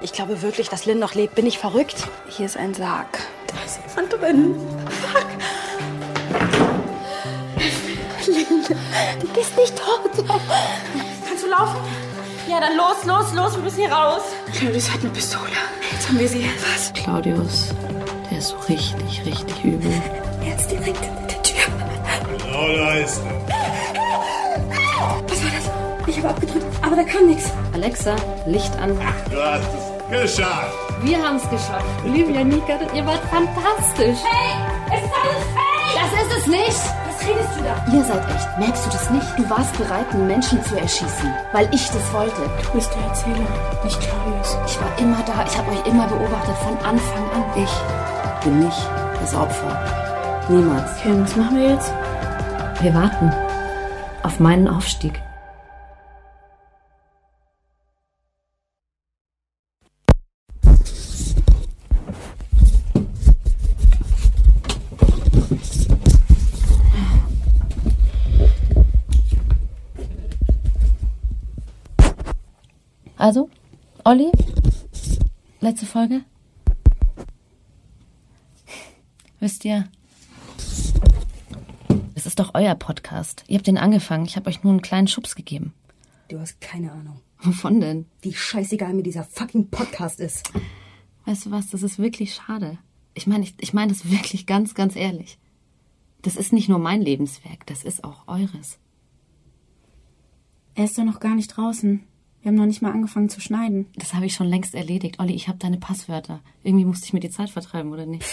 Ich glaube wirklich, dass Lynn noch lebt. Bin ich verrückt? Hier ist ein Sarg. Da ist jemand drin. Fuck. Lynn, du bist nicht tot. Kannst du laufen? Ja, dann los, los, los. Wir müssen hier raus. Claudius hat eine Pistole. Jetzt haben wir sie. Was? Claudius, der ist so richtig, richtig übel. Er ist direkt hinter der Tür. Genau da ist er. Habe abgedrückt, aber da kam nichts. Alexa, Licht an. Du hast es geschafft. Wir haben es geschafft. Olivia, Nika, ihr wart fantastisch. Hey, es ist alles fake! Das ist es nicht. Was redest du da? Ihr seid echt. Merkst du das nicht? Du warst bereit, einen Menschen zu erschießen, weil ich das wollte. Du bist der Erzähler, nicht Claudius. Ich war immer da. Ich habe euch immer beobachtet von Anfang an. Ich bin nicht das Opfer. Niemals. Okay, was machen wir jetzt? Wir warten auf meinen Aufstieg. Also, Olli, letzte Folge. Wisst ihr, es ist doch euer Podcast. Ihr habt den angefangen. Ich habe euch nur einen kleinen Schubs gegeben. Du hast keine Ahnung, Wovon denn? wie scheißegal mir dieser fucking Podcast ist. Weißt du was, das ist wirklich schade. Ich meine, ich, ich meine das wirklich ganz, ganz ehrlich. Das ist nicht nur mein Lebenswerk, das ist auch eures. Er ist doch noch gar nicht draußen. Wir haben noch nicht mal angefangen zu schneiden. Das habe ich schon längst erledigt. Olli, ich habe deine Passwörter. Irgendwie musste ich mir die Zeit vertreiben, oder nicht?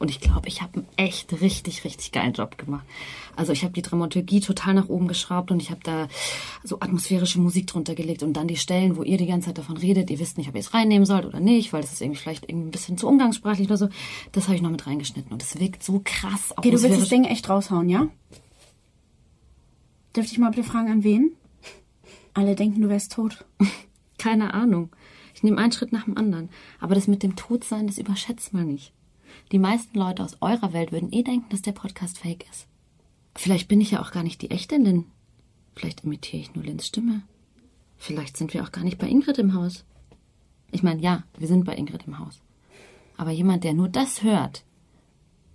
Und ich glaube, ich habe einen echt richtig, richtig geilen Job gemacht. Also ich habe die Dramaturgie total nach oben geschraubt und ich habe da so atmosphärische Musik drunter gelegt und dann die Stellen, wo ihr die ganze Zeit davon redet, ihr wisst nicht, ob ihr es reinnehmen sollt oder nicht, weil das ist irgendwie vielleicht irgendwie ein bisschen zu umgangssprachlich oder so. Das habe ich noch mit reingeschnitten und es wirkt so krass. Okay, du willst das. Ding echt raushauen, ja? Dürfte ich mal bitte fragen, an wen? Alle denken, du wärst tot. Keine Ahnung. Ich nehme einen Schritt nach dem anderen. Aber das mit dem Todsein, das überschätzt mal nicht. Die meisten Leute aus eurer Welt würden eh denken, dass der Podcast fake ist. Vielleicht bin ich ja auch gar nicht die echte Lynn. Vielleicht imitiere ich nur Lynns Stimme. Vielleicht sind wir auch gar nicht bei Ingrid im Haus. Ich meine, ja, wir sind bei Ingrid im Haus. Aber jemand, der nur das hört,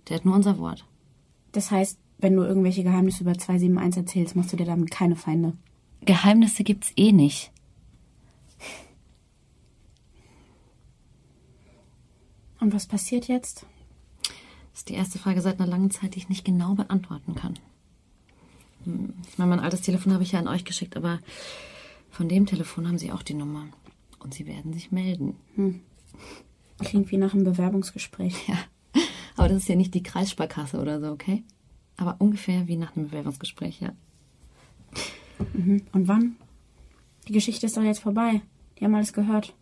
der hat nur unser Wort. Das heißt, wenn du irgendwelche Geheimnisse über 271 erzählst, machst du dir damit keine Feinde. Geheimnisse gibt's eh nicht. Und was passiert jetzt? Das ist die erste Frage seit einer langen Zeit, die ich nicht genau beantworten kann. Hm, Ich meine, mein altes Telefon habe ich ja an euch geschickt, aber von dem Telefon haben sie auch die Nummer. Und sie werden sich melden. Klingt wie nach einem Bewerbungsgespräch. Ja. Aber das ist ja nicht die Kreissparkasse oder so, okay? Aber ungefähr wie nach einem Bewerbungsgespräch, ja. Und wann? Die Geschichte ist doch jetzt vorbei. Die haben alles gehört.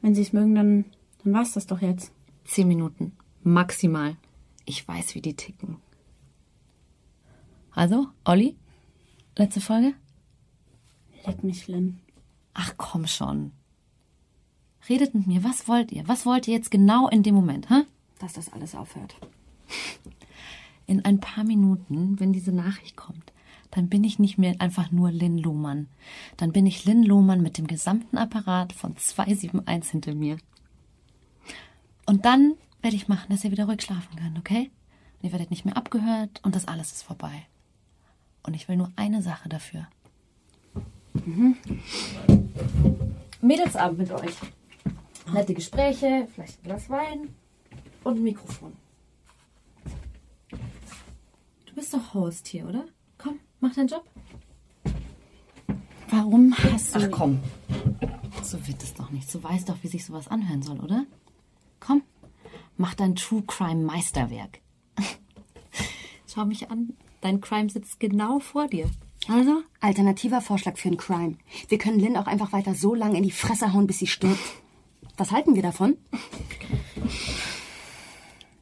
Wenn sie es mögen, dann, dann war's das doch jetzt. Zehn Minuten. Maximal. Ich weiß, wie die ticken. Also, Olli? Letzte Folge? Leck mich, Lynn. Ach komm schon. Redet mit mir. Was wollt ihr? Was wollt ihr jetzt genau in dem Moment, hä? Dass das alles aufhört. In ein paar Minuten, wenn diese Nachricht kommt, dann bin ich nicht mehr einfach nur Lynn Lohmann. Dann bin ich Lynn Lohmann mit dem gesamten Apparat von 271 hinter mir. Und dann werde ich machen, dass ihr wieder ruhig schlafen könnt, okay? Und ihr werdet nicht mehr abgehört und das alles ist vorbei. Und ich will nur eine Sache dafür. Mädelsabend mit euch. Nette Gespräche, vielleicht ein Glas Wein und ein Mikrofon. Du bist doch Host hier, oder? Mach deinen Job. Warum hast du. Ach komm. So wird es doch nicht. Du weißt doch, wie sich sowas anhören soll, oder? Komm, mach dein True Crime Meisterwerk. Schau mich an. Dein Crime sitzt genau vor dir. Also? Alternativer Vorschlag für einen Crime. Wir können Lynn auch einfach weiter so lange in die Fresse hauen, bis sie stirbt. Was halten wir davon?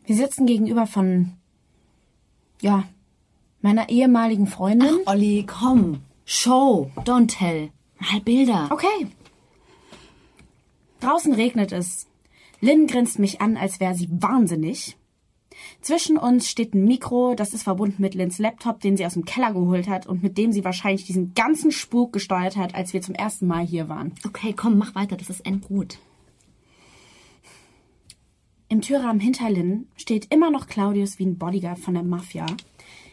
Wir sitzen gegenüber von. Ja, meiner ehemaligen Freundin. Olli, komm. Show, don't tell. Mal Bilder. Okay. Draußen regnet es. Lynn grinst mich an, als wäre sie wahnsinnig. Zwischen uns steht ein Mikro, das ist verbunden mit Lynns Laptop, den sie aus dem Keller geholt hat und mit dem sie wahrscheinlich diesen ganzen Spuk gesteuert hat, als wir zum ersten Mal hier waren. Okay, komm, mach weiter. Das ist endgut. Im Türrahmen hinter Lynn steht immer noch Claudius wie ein Bodyguard von der Mafia.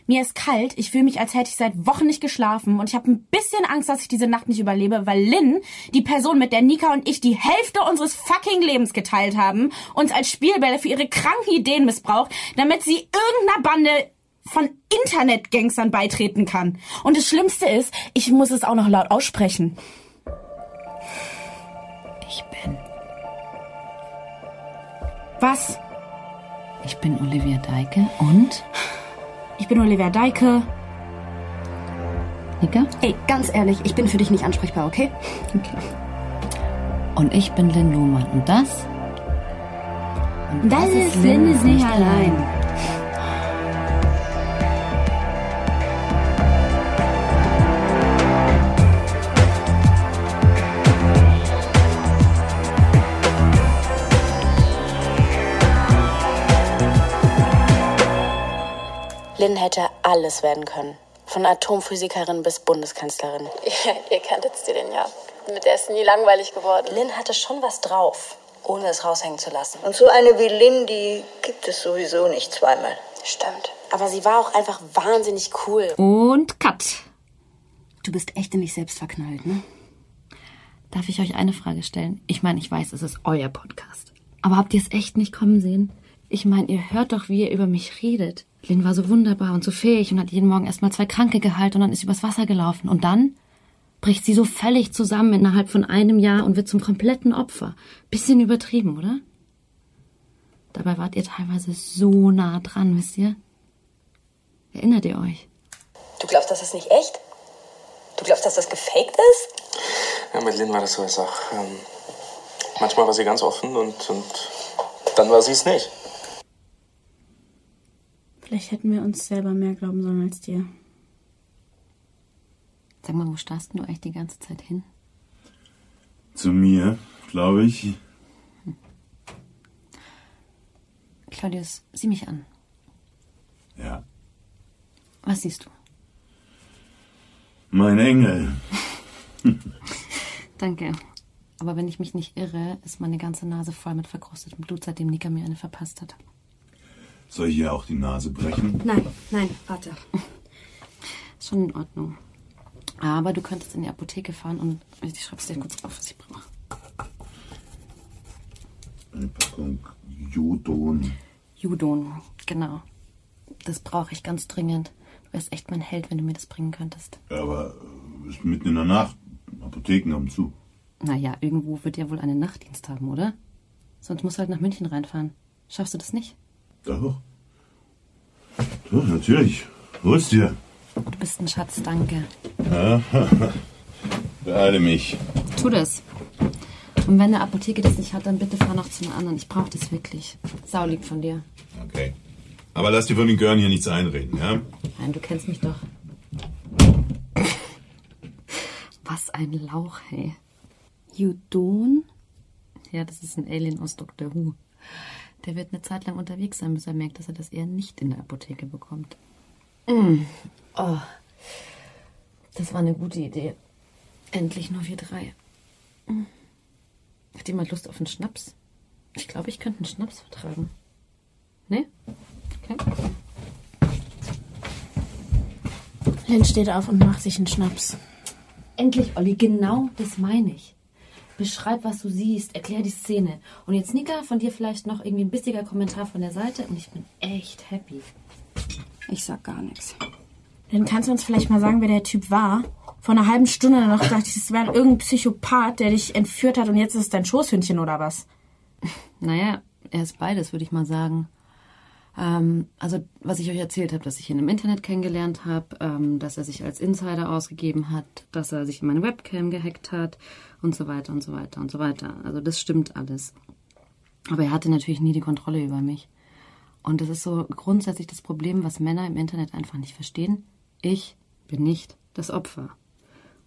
Mir ist kalt, ich fühle mich, als hätte ich seit Wochen nicht geschlafen und ich habe ein bisschen Angst, dass ich diese Nacht nicht überlebe, weil Lynn, die Person, mit der Nika und ich die Hälfte unseres fucking Lebens geteilt haben, uns als Spielbälle für ihre kranken Ideen missbraucht, damit sie irgendeiner Bande von Internetgangstern beitreten kann. Und das Schlimmste ist, ich muss es auch noch laut aussprechen. Ich bin. Was? Ich bin Olivia Deike und Ich bin Olivia Deike. Nika. Ey, ganz ehrlich, ich bin für dich nicht ansprechbar, okay? Und ich bin Lynn Lohmann. Und das? Und Das ist Lynn ist nicht allein. Lynn hätte alles werden können. Von Atomphysikerin bis Bundeskanzlerin. Ja, ihr kanntet sie denn ja. Mit der ist nie langweilig geworden. Lynn hatte schon was drauf, ohne es raushängen zu lassen. Und so eine wie Lynn, die gibt es sowieso nicht zweimal. Stimmt. Aber sie war auch einfach wahnsinnig cool. Und Cut. Du bist echt in dich selbst verknallt, ne? Darf ich euch eine Frage stellen? Ich meine, ich weiß, es ist euer Podcast. Aber habt ihr es echt nicht kommen sehen? Ich meine, ihr hört doch, wie ihr über mich redet. Lynn war so wunderbar und so fähig und hat jeden Morgen erstmal zwei Kranke gehalten und dann ist übers Wasser gelaufen. Und dann bricht sie so völlig zusammen innerhalb von einem Jahr und wird zum kompletten Opfer. Bisschen übertrieben, oder? Dabei wart ihr teilweise so nah dran, wisst ihr? Erinnert ihr euch? Du glaubst, das ist nicht echt? Du glaubst, dass das gefaked ist? Ja, mit Lynn war das so. Ist auch, ähm, manchmal war sie ganz offen und, und dann war sie es nicht. Vielleicht hätten wir uns selber mehr glauben sollen als dir. Sag mal, wo starrst du eigentlich die ganze Zeit hin? Zu mir, glaube ich. Claudius, sieh mich an. Ja. Was siehst du? Mein Engel. Danke. Aber wenn ich mich nicht irre, ist meine ganze Nase voll mit verkrustetem Blut, seitdem Nika mir eine verpasst hat. Soll ich ihr auch die Nase brechen? Nein, nein, warte. Ist schon in Ordnung. Aber du könntest in die Apotheke fahren und ich schreib's dir kurz auf, was ich brauche. Eine Packung Jodon. Judon, genau. Das brauche ich ganz dringend. Du wärst echt mein Held, wenn du mir das bringen könntest. Aber äh, ist mitten in der Nacht. Apotheken haben zu. Naja, irgendwo wird ja wohl einen Nachtdienst haben, oder? Sonst musst du halt nach München reinfahren. Schaffst du das nicht? Doch. Doch, natürlich. Hol's dir. Du bist ein Schatz, danke. Beeile mich. Tu das. Und wenn eine Apotheke das nicht hat, dann bitte fahr noch zu einer anderen. Ich brauche das wirklich. Sau lieb von dir. Okay. Aber lass dir von den Görn hier nichts einreden, ja? Nein, du kennst mich doch. Was ein Lauch, hey. Judon? Ja, das ist ein Alien aus Dr. Who. Der wird eine Zeit lang unterwegs sein, bis er merkt, dass er das eher nicht in der Apotheke bekommt. Mm. Oh. Das war eine gute Idee. Endlich nur wir drei. Mm. Hat jemand Lust auf einen Schnaps? Ich glaube, ich könnte einen Schnaps vertragen. Ne? Okay. Lynn steht auf und macht sich einen Schnaps. Endlich, Olli, genau das meine ich. Beschreib, was du siehst, erklär die Szene. Und jetzt, Nika, von dir vielleicht noch irgendwie ein bissiger Kommentar von der Seite und ich bin echt happy. Ich sag gar nichts. Dann kannst du uns vielleicht mal sagen, wer der Typ war? Vor einer halben Stunde noch dachte ich, es wäre irgendein Psychopath, der dich entführt hat und jetzt ist es dein Schoßhündchen oder was? Naja, er ist beides, würde ich mal sagen. Ähm, also, was ich euch erzählt habe, dass ich ihn im Internet kennengelernt habe, ähm, dass er sich als Insider ausgegeben hat, dass er sich in meine Webcam gehackt hat und so weiter und so weiter und so weiter. Also, das stimmt alles. Aber er hatte natürlich nie die Kontrolle über mich. Und das ist so grundsätzlich das Problem, was Männer im Internet einfach nicht verstehen. Ich bin nicht das Opfer.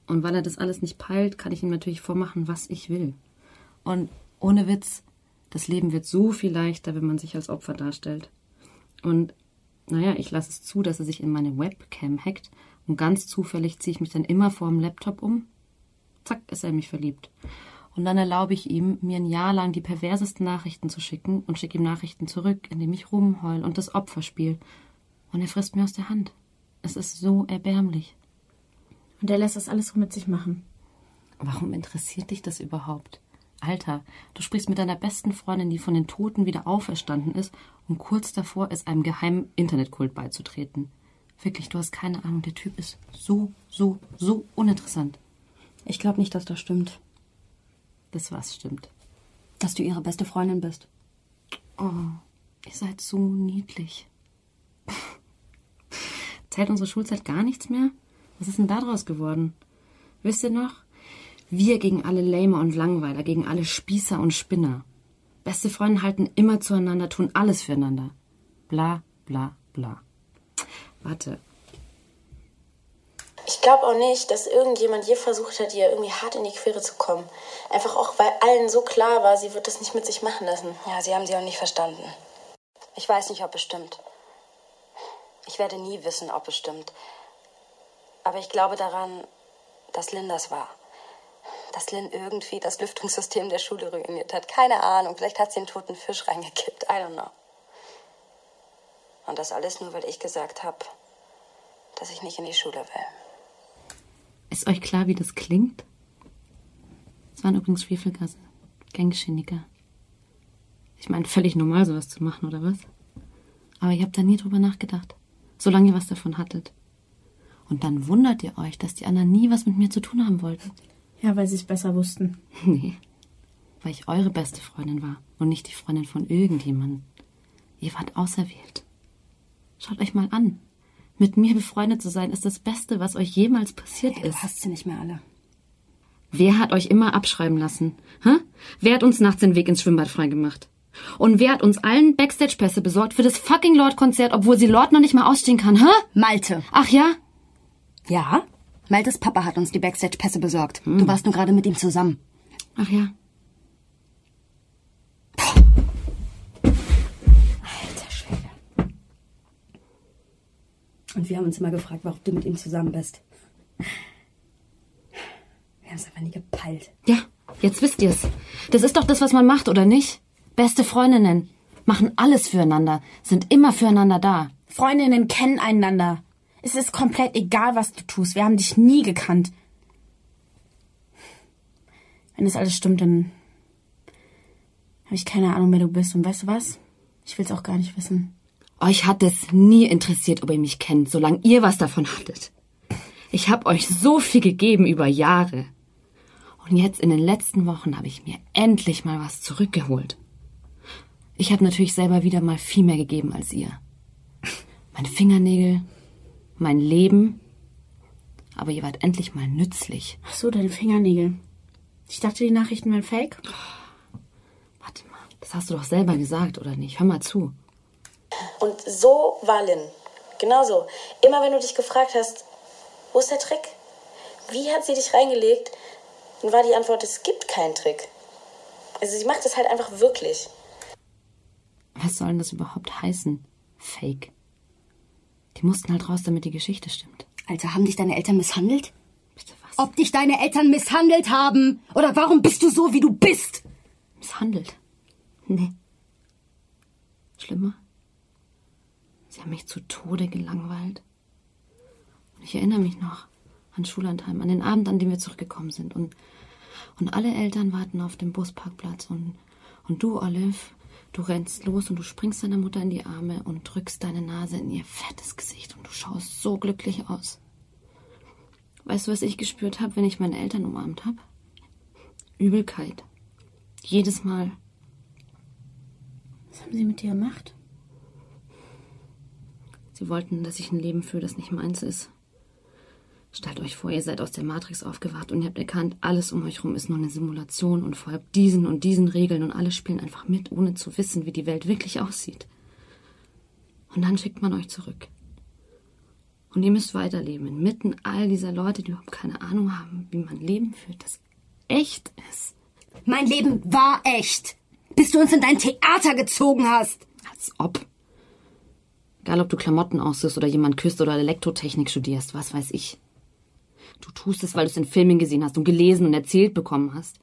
Und weil er das alles nicht peilt, kann ich ihm natürlich vormachen, was ich will. Und ohne Witz, das Leben wird so viel leichter, wenn man sich als Opfer darstellt. Und naja, ich lasse es zu, dass er sich in meine Webcam hackt und ganz zufällig ziehe ich mich dann immer vor dem Laptop um. Zack, ist er in mich verliebt. Und dann erlaube ich ihm, mir ein Jahr lang die perversesten Nachrichten zu schicken und schicke ihm Nachrichten zurück, indem ich rumheul und das Opfer spiele. Und er frisst mir aus der Hand. Es ist so erbärmlich. Und er lässt das alles so mit sich machen. Warum interessiert dich das überhaupt? Alter, du sprichst mit deiner besten Freundin, die von den Toten wieder auferstanden ist und kurz davor ist, einem geheimen Internetkult beizutreten. Wirklich, du hast keine Ahnung, der Typ ist so, so, so uninteressant. Ich glaube nicht, dass das stimmt. Das was stimmt. Dass du ihre beste Freundin bist. Oh, ihr seid so niedlich. Zählt unsere Schulzeit gar nichts mehr? Was ist denn daraus geworden? Wisst ihr noch? Wir gegen alle Lämer und Langweiler, gegen alle Spießer und Spinner. Beste Freunde halten immer zueinander, tun alles füreinander. Bla, bla, bla. Warte. Ich glaube auch nicht, dass irgendjemand je versucht hat, ihr irgendwie hart in die Quere zu kommen. Einfach auch, weil allen so klar war, sie wird das nicht mit sich machen lassen. Ja, sie haben sie auch nicht verstanden. Ich weiß nicht, ob es stimmt. Ich werde nie wissen, ob es stimmt. Aber ich glaube daran, dass Lynn das war. Dass Lynn irgendwie das Lüftungssystem der Schule ruiniert hat. Keine Ahnung. Vielleicht hat sie einen toten Fisch reingekippt. I don't know. Und das alles nur, weil ich gesagt habe, dass ich nicht in die Schule will. Ist euch klar, wie das klingt? Es waren übrigens Schwefelgasse. Gangschäniger. Ich meine, völlig normal, sowas zu machen, oder was? Aber ihr habt da nie drüber nachgedacht. Solange ihr was davon hattet. Und dann wundert ihr euch, dass die anderen nie was mit mir zu tun haben wollten. Ja, weil sie es besser wussten. Nee. Weil ich eure beste Freundin war und nicht die Freundin von irgendjemandem. Ihr wart auserwählt. Schaut euch mal an. Mit mir befreundet zu sein, ist das Beste, was euch jemals passiert Du ist. hast sie nicht mehr alle. Wer hat euch immer abschreiben lassen? Hä? Wer hat uns nachts den Weg ins Schwimmbad freigemacht? Und wer hat uns allen Backstage-Pässe besorgt für das fucking Lord-Konzert, obwohl sie Lord noch nicht mal ausstehen kann, hä? Malte. Ach ja? Ja? Maltes Papa hat uns die Backstage-Pässe besorgt. Du warst nur gerade mit ihm zusammen. Ach ja. Und wir haben uns immer gefragt, warum du mit ihm zusammen bist. Wir haben es einfach nie gepeilt. Ja, jetzt wisst ihr's. Das ist doch das, was man macht, oder nicht? Beste Freundinnen. Machen alles füreinander. Sind immer füreinander da. Freundinnen kennen einander. Es ist komplett egal, was du tust. Wir haben dich nie gekannt. Wenn das alles stimmt, dann habe ich keine Ahnung, wer du bist. Und weißt du was? Ich will's auch gar nicht wissen. Euch hat es nie interessiert, ob ihr mich kennt, solange ihr was davon hattet. Ich hab euch so viel gegeben über Jahre. Und jetzt in den letzten Wochen habe ich mir endlich mal was zurückgeholt. Ich habe natürlich selber wieder mal viel mehr gegeben als ihr. Meine Fingernägel, mein Leben. Aber ihr wart endlich mal nützlich. Ach so, deine Fingernägel. Ich dachte, die Nachrichten wären fake. Warte mal, das hast du doch selber gesagt, oder nicht? Hör mal zu. Und so war Lynn. Genau so. Immer wenn du dich gefragt hast, wo ist der Trick? Wie hat sie dich reingelegt? Dann war die Antwort, es gibt keinen Trick. Also sie macht es halt einfach wirklich. Was soll denn das überhaupt heißen? Fake. Die mussten halt raus, damit die Geschichte stimmt. Alter, haben dich deine Eltern misshandelt? Bitte was? Ob dich deine Eltern misshandelt haben? Oder warum bist du so, wie du bist? Misshandelt? Nee. Schlimmer? Sie haben mich zu Tode gelangweilt. Und ich erinnere mich noch an Schullandheim, an den Abend, an dem wir zurückgekommen sind. Und, und alle Eltern warten auf dem Busparkplatz. Und, und du, Olive, du rennst los und du springst deiner Mutter in die Arme und drückst deine Nase in ihr fettes Gesicht. Und du schaust so glücklich aus. Weißt du, was ich gespürt habe, wenn ich meine Eltern umarmt habe? Übelkeit. Jedes Mal. Was haben sie mit dir gemacht? Sie wollten, dass ich ein Leben führe, das nicht meins ist. Stellt euch vor, ihr seid aus der Matrix aufgewacht und ihr habt erkannt, alles um euch rum ist nur eine Simulation und folgt diesen und diesen Regeln und alle spielen einfach mit, ohne zu wissen, wie die Welt wirklich aussieht. Und dann schickt man euch zurück. Und ihr müsst weiterleben, inmitten all dieser Leute, die überhaupt keine Ahnung haben, wie man Leben führt, das echt ist. Mein Leben war echt. Bis du uns in dein Theater gezogen hast. Als ob. Egal, ob du Klamotten aussuchst oder jemand küsst oder Elektrotechnik studierst, was weiß ich. Du tust es, weil du es in Filmen gesehen hast und gelesen und erzählt bekommen hast.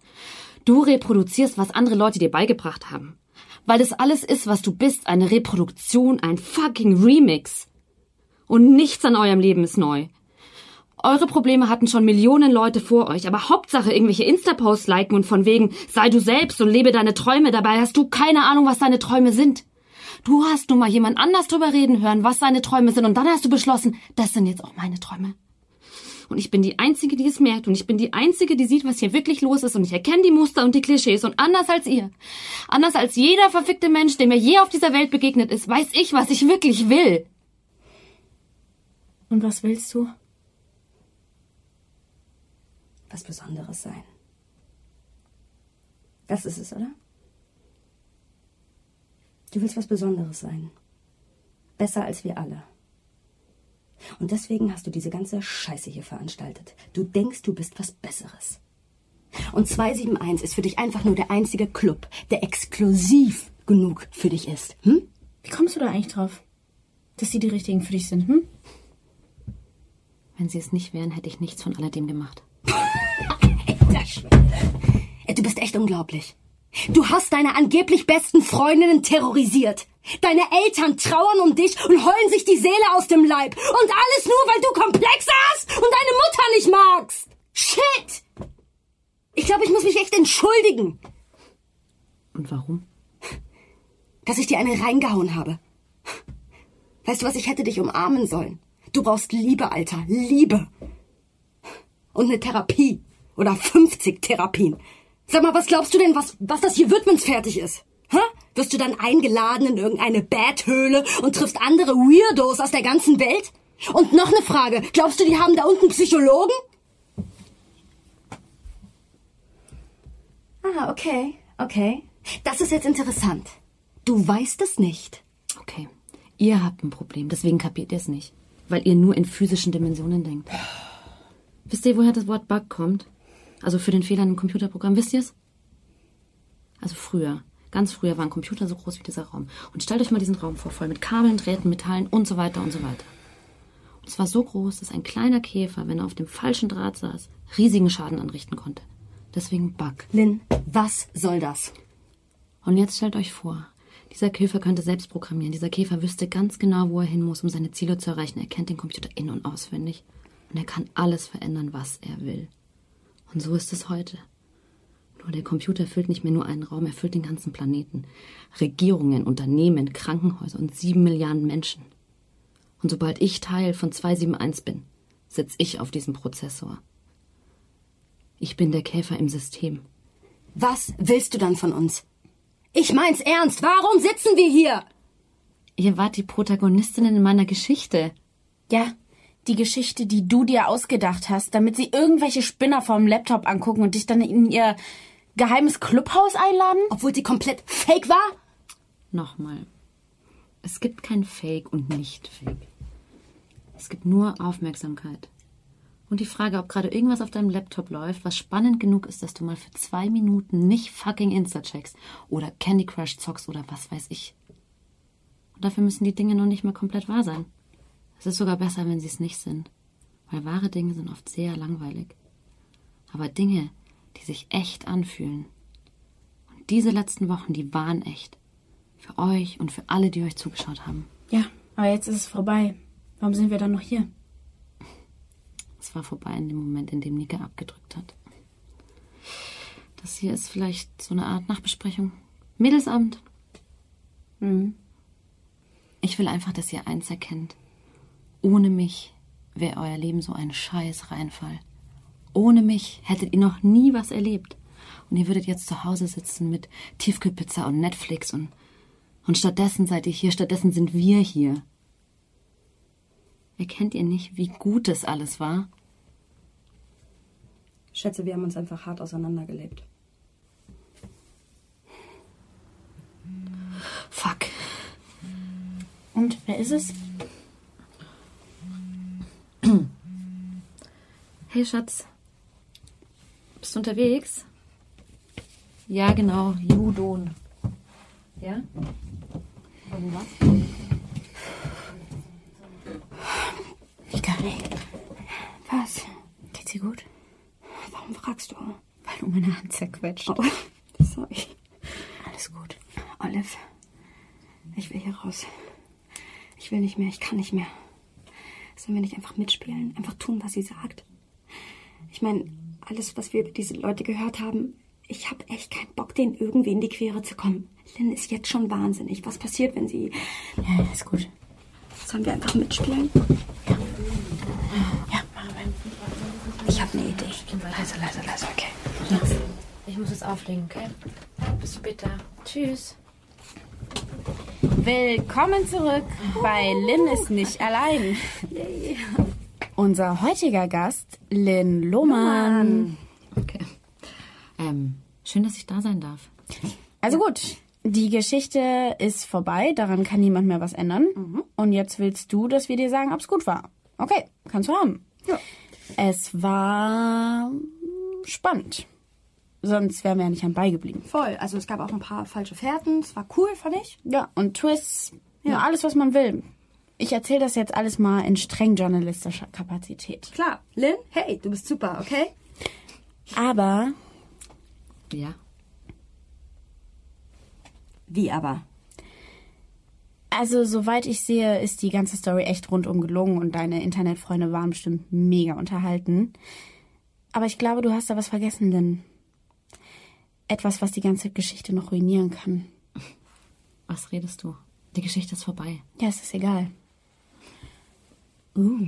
Du reproduzierst, was andere Leute dir beigebracht haben. Weil das alles ist, was du bist, eine Reproduktion, ein fucking Remix. Und nichts an eurem Leben ist neu. Eure Probleme hatten schon Millionen Leute vor euch, aber Hauptsache irgendwelche Insta-Posts liken und von wegen, sei du selbst und lebe deine Träume, dabei hast du keine Ahnung, was deine Träume sind. Du hast nun mal jemand anders drüber reden hören, was seine Träume sind, und dann hast du beschlossen, das sind jetzt auch meine Träume. Und ich bin die Einzige, die es merkt, und ich bin die Einzige, die sieht, was hier wirklich los ist, und ich erkenne die Muster und die Klischees, und anders als ihr, anders als jeder verfickte Mensch, der mir je auf dieser Welt begegnet ist, weiß ich, was ich wirklich will. Und was willst du? Was Besonderes sein. Das ist es, oder? Du willst was Besonderes sein. Besser als wir alle. Und deswegen hast du diese ganze Scheiße hier veranstaltet. Du denkst, du bist was Besseres. Und 271 ist für dich einfach nur der einzige Club, der exklusiv genug für dich ist. Hm? Wie kommst du da eigentlich drauf? Dass sie die richtigen für dich sind, hm? Wenn sie es nicht wären, hätte ich nichts von alledem gemacht. Alter Schwede. Ey, Du bist echt unglaublich. Du hast deine angeblich besten Freundinnen terrorisiert. Deine Eltern trauern um dich und heulen sich die Seele aus dem Leib. Und alles nur, weil du Komplexe hast und deine Mutter nicht magst. Shit! Ich glaube, ich muss mich echt entschuldigen, Und warum? dass ich dir eine reingehauen habe. Weißt du was, ich hätte dich umarmen sollen. Du brauchst Liebe, Alter. Liebe. Und eine Therapie. Oder 50 Therapien. Sag mal, was glaubst du denn, was, was das hier wird, wenn's fertig ist? Hä? Wirst du dann eingeladen in irgendeine Bathöhle und triffst andere Weirdos aus der ganzen Welt? Und noch eine Frage. Glaubst du, die haben da unten Psychologen? Ah, okay, okay. Das ist jetzt interessant. Du weißt es nicht. Okay. Ihr habt ein Problem, deswegen kapiert ihr es nicht. Weil ihr nur in physischen Dimensionen denkt. Wisst ihr, woher das Wort Bug kommt? Also für den Fehler im Computerprogramm, wisst ihr es? Also früher, ganz früher war ein Computer so groß wie dieser Raum. Und stellt euch mal diesen Raum vor, voll mit Kabeln, Drähten, Metallen und so weiter und so weiter. Und es war so groß, dass ein kleiner Käfer, wenn er auf dem falschen Draht saß, riesigen Schaden anrichten konnte. Deswegen Bug. Lynn, was soll das? Und jetzt stellt euch vor, dieser Käfer könnte selbst programmieren. Dieser Käfer wüsste ganz genau, wo er hin muss, um seine Ziele zu erreichen. Er kennt den Computer in- und auswendig. Und er kann alles verändern, was er will. Und so ist es heute. Nur der Computer füllt nicht mehr nur einen Raum, er füllt den ganzen Planeten. Regierungen, Unternehmen, Krankenhäuser und sieben Milliarden Menschen. Und sobald ich Teil von 271 bin, sitze ich auf diesem Prozessor. Ich bin der Käfer im System. Was willst du dann von uns? Ich mein's ernst. Warum sitzen wir hier? Ihr wart die Protagonistinnen in meiner Geschichte. Ja, die Geschichte, die du dir ausgedacht hast, damit sie irgendwelche Spinner vom Laptop angucken und dich dann in ihr geheimes Clubhaus einladen? Obwohl sie komplett fake war? Nochmal. Es gibt kein Fake und nicht Fake. Es gibt nur Aufmerksamkeit. Und die Frage, ob gerade irgendwas auf deinem Laptop läuft, was spannend genug ist, dass du mal für zwei Minuten nicht fucking Insta checkst oder Candy Crush zockst oder was weiß ich. Und dafür müssen die Dinge noch nicht mal komplett wahr sein. Es ist sogar besser, wenn sie es nicht sind. Weil wahre Dinge sind oft sehr langweilig. Aber Dinge, die sich echt anfühlen. Und diese letzten Wochen, die waren echt. Für euch und für alle, die euch zugeschaut haben. Ja, aber jetzt ist es vorbei. Warum sind wir dann noch hier? Es war vorbei in dem Moment, in dem Nika abgedrückt hat. Das hier ist vielleicht so eine Art Nachbesprechung. Mädelsabend. Mhm. Ich will einfach, dass ihr eins erkennt. Ohne mich wäre euer Leben so ein scheiß Reinfall. Ohne mich hättet ihr noch nie was erlebt. Und ihr würdet jetzt zu Hause sitzen mit Tiefkühlpizza und Netflix und, und stattdessen seid ihr hier, stattdessen sind wir hier. Erkennt ihr nicht, wie gut es alles war? Schätze, wir haben uns einfach hart auseinandergelebt. Fuck. Und wer ist es? Hey Schatz, bist du unterwegs? Ja, genau, Judon. Ja? Und was? Nika, Was? geht's dir gut? Warum fragst du? Weil Oh, meine Hand zerquetscht. Oh, sorry. Alles gut. Olive, ich will hier raus. Ich will nicht mehr, ich kann nicht mehr. Sollen wir nicht einfach mitspielen? Einfach tun, was sie sagt? Ich meine, alles, was wir über diese Leute gehört haben, ich habe echt keinen Bock, denen irgendwie in die Quere zu kommen. Lynn ist jetzt schon wahnsinnig. Was passiert, wenn sie... Ja, ist gut. Sollen wir einfach mitspielen? Ja, machen wir. Ich habe eine Idee. Leise, leise, leise, okay. Ich muss es auflegen, okay? Bis später. Tschüss. Willkommen zurück bei Lynn ist nicht allein. Unser heutiger Gast, Lynn Lohmann. Okay. Ähm, schön, dass ich da sein darf. Also gut, die Geschichte ist vorbei, daran kann niemand mehr was ändern. Und jetzt willst du, dass wir dir sagen, ob es gut war. Okay, kannst du haben. Ja. Es war spannend. Sonst wären wir ja nicht am Ball geblieben. Voll. Also es gab auch ein paar falsche Fährten. Es war cool, fand ich. Ja, und Twists, ja. Ja. alles, was man will. Ich erzähle das jetzt alles mal in streng journalistischer Kapazität. Klar. Lynn, hey, du bist super, okay? Aber Ja. Wie aber? Also, soweit ich sehe, ist die ganze Story echt rundum gelungen und deine Internetfreunde waren bestimmt mega unterhalten. Aber ich glaube, du hast da was vergessen, Lynn. Etwas, was die ganze Geschichte noch ruinieren kann. Was redest du? Die Geschichte ist vorbei. Ja, es ist egal. Uh.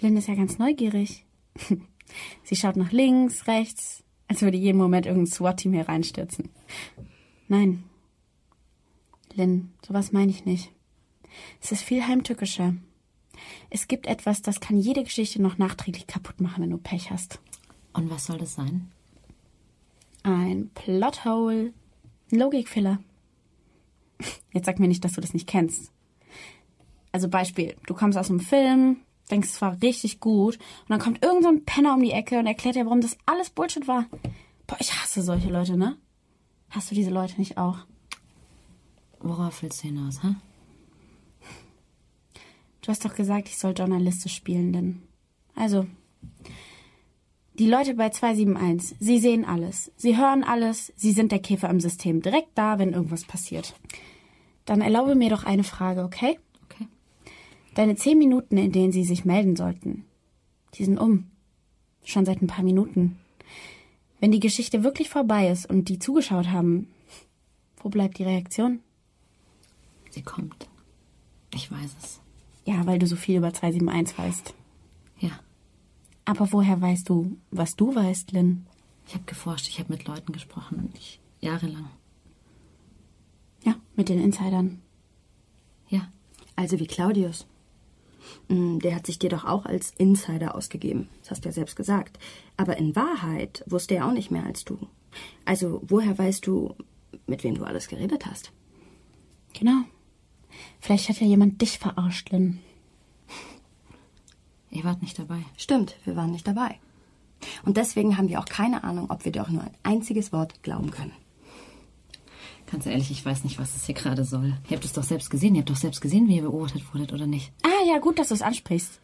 Lynn ist ja ganz neugierig. Sie schaut nach links, rechts, als würde jeden Moment irgendein SWAT-Team hier reinstürzen. Nein. Lynn, sowas meine ich nicht. Es ist viel heimtückischer. Es gibt etwas, das kann jede Geschichte noch nachträglich kaputt machen, wenn du Pech hast. Und was soll das sein? Ein Plothole. Ein Logikfiller. Jetzt sag mir nicht, dass du das nicht kennst. Also Beispiel, du kommst aus einem Film, denkst, es war richtig gut, und dann kommt irgend so ein Penner um die Ecke und erklärt dir, warum das alles Bullshit war. Boah, ich hasse solche Leute, ne? Hast du diese Leute nicht auch? Worauf willst du hinaus, hä? Du hast doch gesagt, ich soll journalistisch spielen, denn. Also. Die Leute bei 271, sie sehen alles, sie hören alles, sie sind der Käfer im System, direkt da, wenn irgendwas passiert. Dann erlaube mir doch eine Frage, okay? Okay. Deine zehn Minuten, in denen sie sich melden sollten, die sind um. Schon seit ein paar Minuten. Wenn die Geschichte wirklich vorbei ist und die zugeschaut haben, wo bleibt die Reaktion? Sie kommt. Ich weiß es. Ja, weil du so viel über 271 weißt. Aber woher weißt du, was du weißt, Lynn? Ich habe geforscht, ich habe mit Leuten gesprochen. Ich, jahrelang. Ja, mit den Insidern. Ja. Also wie Claudius. Mm, Der hat sich dir doch auch als Insider ausgegeben. Das hast du ja selbst gesagt. Aber in Wahrheit wusste er auch nicht mehr als du. Also woher weißt du, mit wem du alles geredet hast? Genau. Vielleicht hat ja jemand dich verarscht, Lynn. Ihr wart nicht dabei. Stimmt, wir waren nicht dabei. Und deswegen haben wir auch keine Ahnung, ob wir dir auch nur ein einziges Wort glauben können. Ganz ehrlich, ich weiß nicht, was das hier gerade soll. Ihr habt es doch selbst gesehen. Ihr habt doch selbst gesehen, wie ihr beobachtet wurdet, oder nicht? Ah ja, gut, dass du es ansprichst.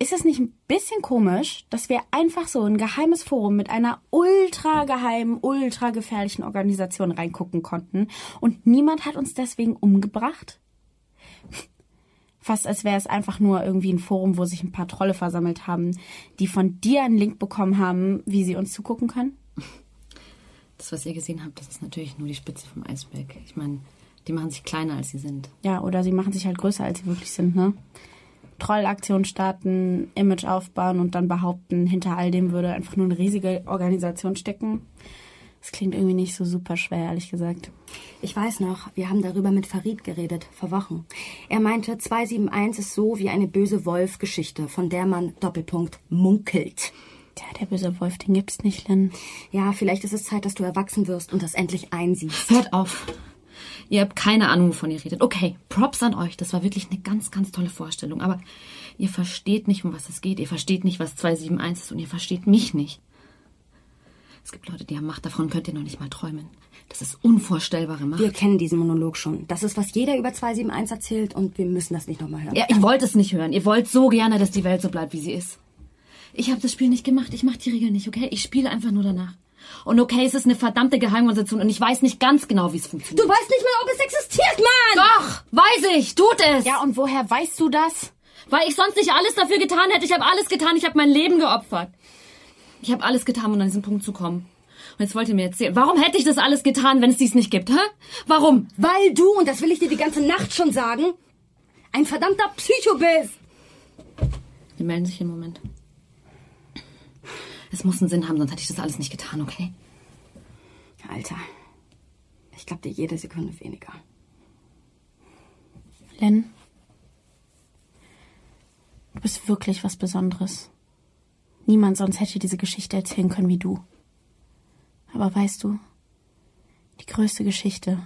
Ist es nicht ein bisschen komisch, dass wir einfach so ein geheimes Forum mit einer ultra geheimen, ultra gefährlichen Organisation reingucken konnten und niemand hat uns deswegen umgebracht? Fast als wäre es einfach nur irgendwie ein Forum, wo sich ein paar Trolle versammelt haben, die von dir einen Link bekommen haben, wie sie uns zugucken können? Das, was ihr gesehen habt, das ist natürlich nur die Spitze vom Eisberg. Ich meine, die machen sich kleiner, als sie sind. Ja, oder sie machen sich halt größer, als sie wirklich sind, ne? Trollaktion starten, Image aufbauen und dann behaupten, hinter all dem würde einfach nur eine riesige Organisation stecken. Das klingt irgendwie nicht so super schwer, ehrlich gesagt. Ich weiß noch, wir haben darüber mit Farid geredet, vor Wochen. Er meinte, 271 ist so wie eine böse Wolf-Geschichte, von der man Doppelpunkt munkelt. Tja, der böse Wolf, den gibt's nicht, Lynn. Ja, vielleicht ist es Zeit, dass du erwachsen wirst und das endlich einsiehst. Hört auf. Ihr habt keine Ahnung, wovon ihr redet. Okay, Props an euch. Das war wirklich eine ganz, ganz tolle Vorstellung. Aber ihr versteht nicht, um was es geht. Ihr versteht nicht, was 271 ist und ihr versteht mich nicht. Es gibt Leute, die haben Macht. Davon könnt ihr noch nicht mal träumen. Das ist unvorstellbare Macht. Wir kennen diesen Monolog schon. Das ist, was jeder über 271 erzählt und wir müssen das nicht nochmal hören. Ja, ich wollte es nicht hören. Ihr wollt so gerne, dass die Welt so bleibt, wie sie ist. Ich habe das Spiel nicht gemacht. Ich mache die Regeln nicht, okay? Ich spiele einfach nur danach. Und okay, es ist eine verdammte Geheimorganisation und ich weiß nicht ganz genau, wie es funktioniert. Du weißt nicht mal, ob es existiert, Mann! Doch, weiß ich, tut es. Ja, und woher weißt du das? Weil ich sonst nicht alles dafür getan hätte. Ich habe alles getan. Ich habe mein Leben geopfert. Ich habe alles getan, um an diesen Punkt zu kommen. Und jetzt wollt ihr mir erzählen, warum hätte ich das alles getan, wenn es dies nicht gibt, hä? Warum? Weil du, und das will ich dir die ganze Nacht schon sagen, ein verdammter Psycho bist. Die melden sich im Moment. Es muss einen Sinn haben, sonst hätte ich das alles nicht getan, okay? Alter, ich glaube dir jede Sekunde weniger. Len, du bist wirklich was Besonderes. Niemand sonst hätte diese Geschichte erzählen können wie du. Aber weißt du, die größte Geschichte,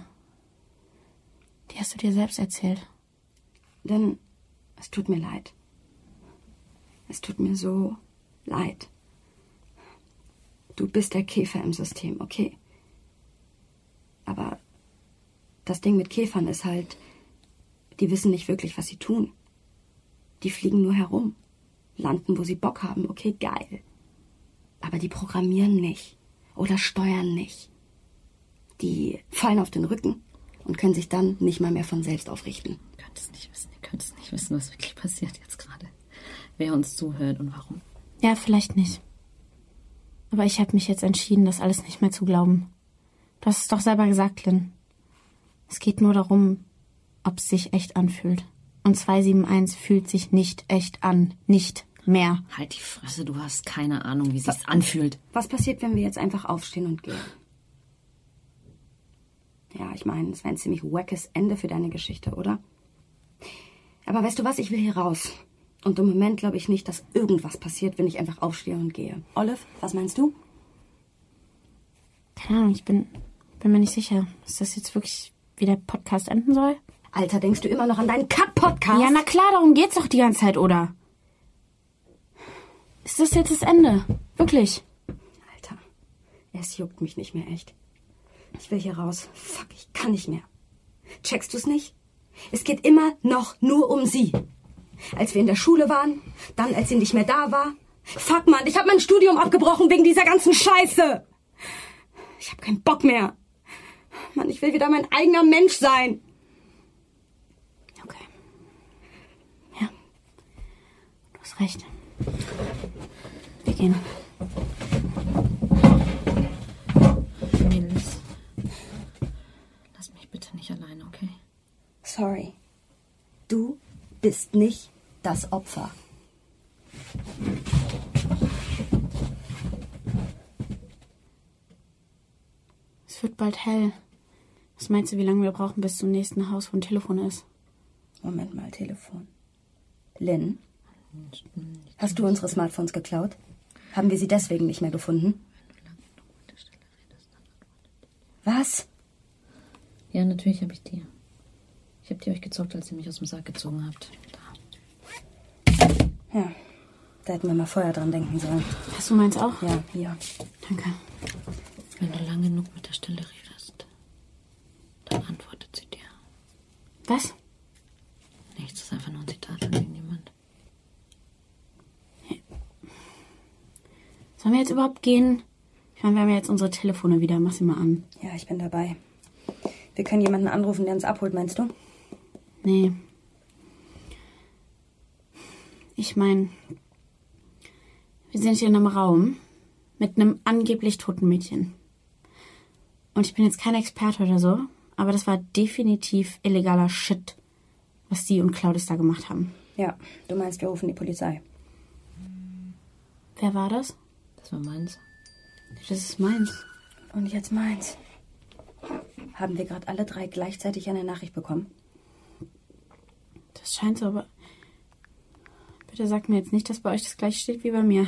die hast du dir selbst erzählt. Denn es tut mir leid. Es tut mir so leid. Du bist der Käfer im System, okay. Aber das Ding mit Käfern ist halt, die wissen nicht wirklich, was sie tun. Die fliegen nur herum, landen, wo sie Bock haben, okay, geil. Aber die programmieren nicht oder steuern nicht. Die fallen auf den Rücken und können sich dann nicht mal mehr von selbst aufrichten. Ihr könnt es nicht wissen. Ihr könnt es nicht wissen, was wirklich passiert jetzt gerade. Wer uns zuhört und warum. Ja, vielleicht nicht. Aber ich habe mich jetzt entschieden, das alles nicht mehr zu glauben. Du hast es doch selber gesagt, Lynn. Es geht nur darum, ob es sich echt anfühlt. Und 271 fühlt sich nicht echt an. Nicht mehr. Halt die Fresse, du hast keine Ahnung, wie sich's anfühlt. Was passiert, wenn wir jetzt einfach aufstehen und gehen? Ja, ich meine, es wäre ein ziemlich wackes Ende für deine Geschichte, oder? Aber weißt du was, ich will hier raus. Und im Moment glaube ich nicht, dass irgendwas passiert, wenn ich einfach aufstehe und gehe. Olive, was meinst du? Keine Ahnung, ich bin, bin mir nicht sicher. Ist das jetzt wirklich, wie der Podcast enden soll? Alter, denkst du immer noch an deinen Kack-Podcast? Ja, na klar, darum geht's doch die ganze Zeit, oder? Ist das jetzt das Ende? Wirklich? Alter, es juckt mich nicht mehr echt. Ich will hier raus. Fuck, ich kann nicht mehr. Checkst du's nicht? Es geht immer noch nur um sie. Als wir in der Schule waren, dann als sie nicht mehr da war. Fuck, Mann, ich habe mein Studium abgebrochen wegen dieser ganzen Scheiße. Ich habe keinen Bock mehr. Mann, ich will wieder mein eigener Mensch sein. Okay. Ja. Du hast recht. Wir gehen. Mädels. Lass mich bitte nicht alleine, okay? Sorry. Du bist nicht das Opfer. Es wird bald hell. Was meinst du, wie lange wir brauchen, bis zum nächsten Haus, wo ein Telefon ist? Moment mal, Telefon. Lynn? Hast du unsere Smartphones geklaut? Haben wir sie deswegen nicht mehr gefunden? Was? Ja, natürlich habe ich die. Ich habe die euch gezockt, als ihr mich aus dem Sack gezogen habt. Da. Ja, da hätten wir mal vorher dran denken sollen. Hast du meins auch? Ja, hier. Danke. Wenn du lang genug mit der Stelle redest, dann antwortet sie dir. Was? Nichts, das ist einfach nur ein Zitat von irgendjemand. Sollen wir jetzt überhaupt gehen? Ich meine, wir haben ja jetzt unsere Telefone wieder. Mach sie mal an. Ja, ich bin dabei. Wir können jemanden anrufen, der uns abholt, meinst du? Nee. Ich meine, wir sind hier in einem Raum mit einem angeblich toten Mädchen. Und ich bin jetzt kein Experte oder so, aber das war definitiv illegaler Shit, was die und Claudius da gemacht haben. Ja, du meinst, wir rufen die Polizei. Wer war das? Das war meins. Das ist meins. Und jetzt meins. Haben wir gerade alle drei gleichzeitig eine Nachricht bekommen? Das scheint so, aber. Bitte sag mir jetzt nicht, dass bei euch das gleiche steht wie bei mir.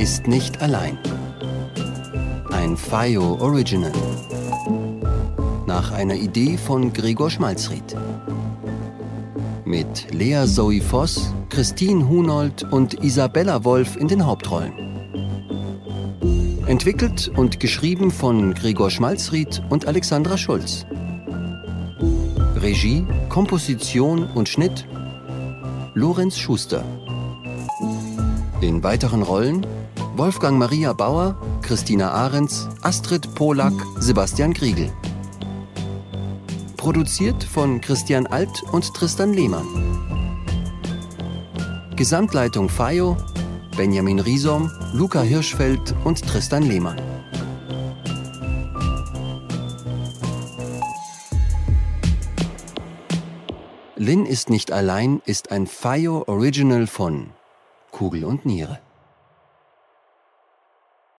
Ist nicht allein. Ein FIO Original. Nach einer Idee von Gregor Schmalzried. Mit Lea Zoe Voss, Christine Hunold und Isabella Wolf in den Hauptrollen. Entwickelt und geschrieben von Gregor Schmalzried und Alexandra Schulz. Regie, Komposition und Schnitt Lorenz Schuster. In weiteren Rollen Wolfgang Maria Bauer, Christina Ahrens, Astrid Polak, Sebastian Griegel. Produziert von Christian Alt und Tristan Lehmann. Gesamtleitung FAIO, Benjamin Riesom, Luca Hirschfeld und Tristan Lehmann. Lynn ist nicht allein ist ein FIO Original von Kugel und Niere.